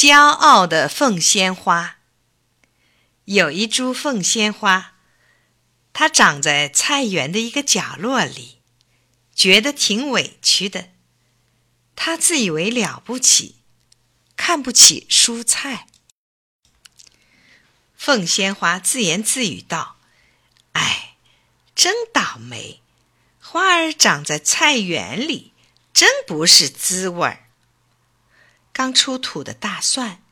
骄傲的凤仙花。有一株凤仙花，它长在菜园的一个角落里，觉得挺委屈的。它自以为了不起，看不起蔬菜。凤仙花自言自语道：“哎，真倒霉，花儿长在菜园里，真不是滋味儿。”刚出土的大蒜，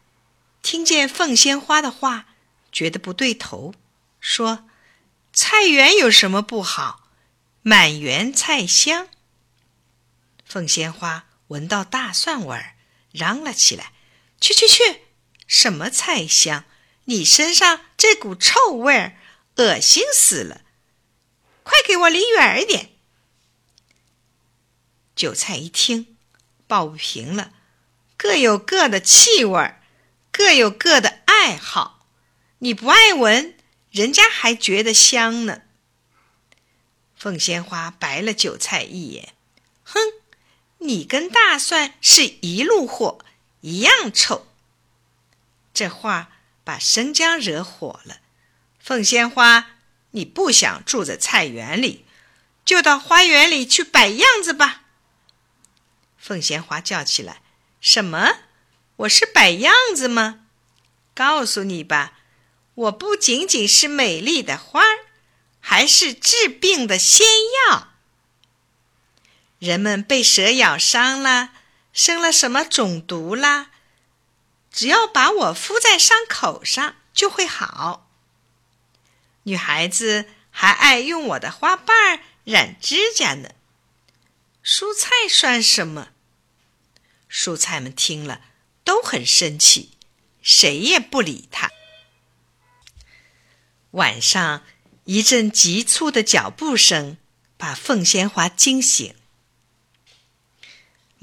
听见凤仙花的话，觉得不对头，说：“菜园有什么不好？满园菜香。”凤仙花闻到大蒜味儿，嚷了起来：“去去去！什么菜香？你身上这股臭味儿，恶心死了！快给我离远一点！”韭菜一听，抱不平了。各有各的气味，各有各的爱好。你不爱闻，人家还觉得香呢。凤仙花白了韭菜一眼，哼，你跟大蒜是一路货，一样臭。这话把生姜惹火了。凤仙花，你不想住在菜园里，就到花园里去摆样子吧。凤仙花叫起来。什么？我是摆样子吗？告诉你吧，我不仅仅是美丽的花儿，还是治病的仙药。人们被蛇咬伤了，生了什么肿毒啦，只要把我敷在伤口上，就会好。女孩子还爱用我的花瓣儿染指甲呢。蔬菜算什么？蔬菜们听了都很生气，谁也不理他。晚上，一阵急促的脚步声把凤仙花惊醒。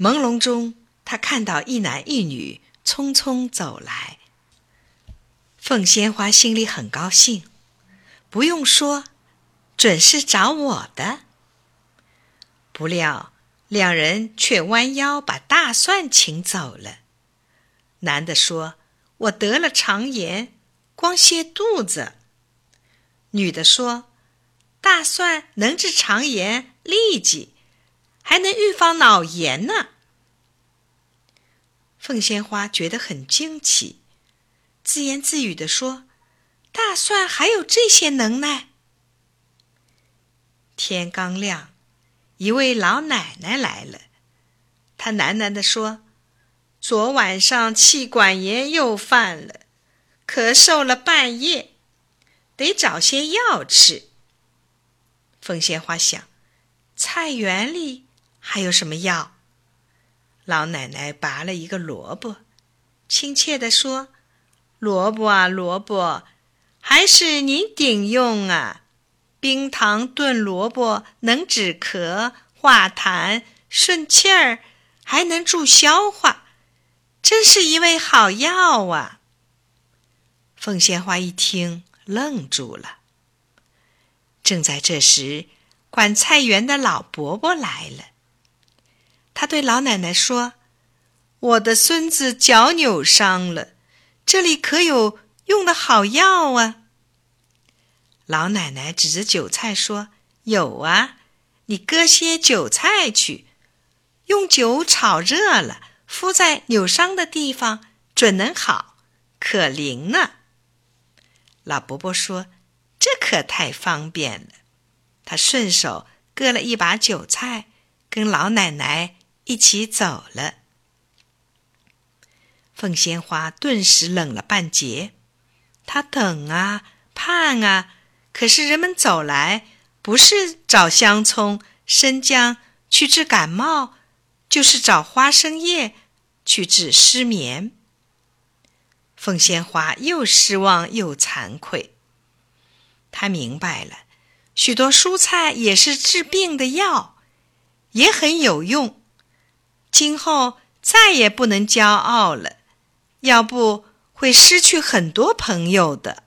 朦胧中，他看到一男一女匆匆走来。凤仙花心里很高兴，不用说，准是找我的。不料。两人却弯腰把大蒜请走了。男的说：“我得了肠炎，光泻肚子。”女的说：“大蒜能治肠炎、痢疾，还能预防脑炎呢。”凤仙花觉得很惊奇，自言自语地说：“大蒜还有这些能耐？”天刚亮。一位老奶奶来了，她喃喃地说：“昨晚上气管炎又犯了，咳嗽了半夜，得找些药吃。”凤仙花想：菜园里还有什么药？老奶奶拔了一个萝卜，亲切地说：“萝卜啊，萝卜，还是您顶用啊。”冰糖炖萝卜能止咳、化痰、顺气儿，还能助消化，真是一味好药啊！凤仙花一听，愣住了。正在这时，管菜园的老伯伯来了。他对老奶奶说：“我的孙子脚扭伤了，这里可有用的好药啊？”老奶奶指着韭菜说：“有啊，你割些韭菜去，用酒炒热了，敷在扭伤的地方，准能好，可灵呢。”老伯伯说：“这可太方便了。”他顺手割了一把韭菜，跟老奶奶一起走了。凤仙花顿时冷了半截，他等啊，盼啊。可是人们走来，不是找香葱、生姜去治感冒，就是找花生叶去治失眠。凤仙花又失望又惭愧。他明白了，许多蔬菜也是治病的药，也很有用。今后再也不能骄傲了，要不会失去很多朋友的。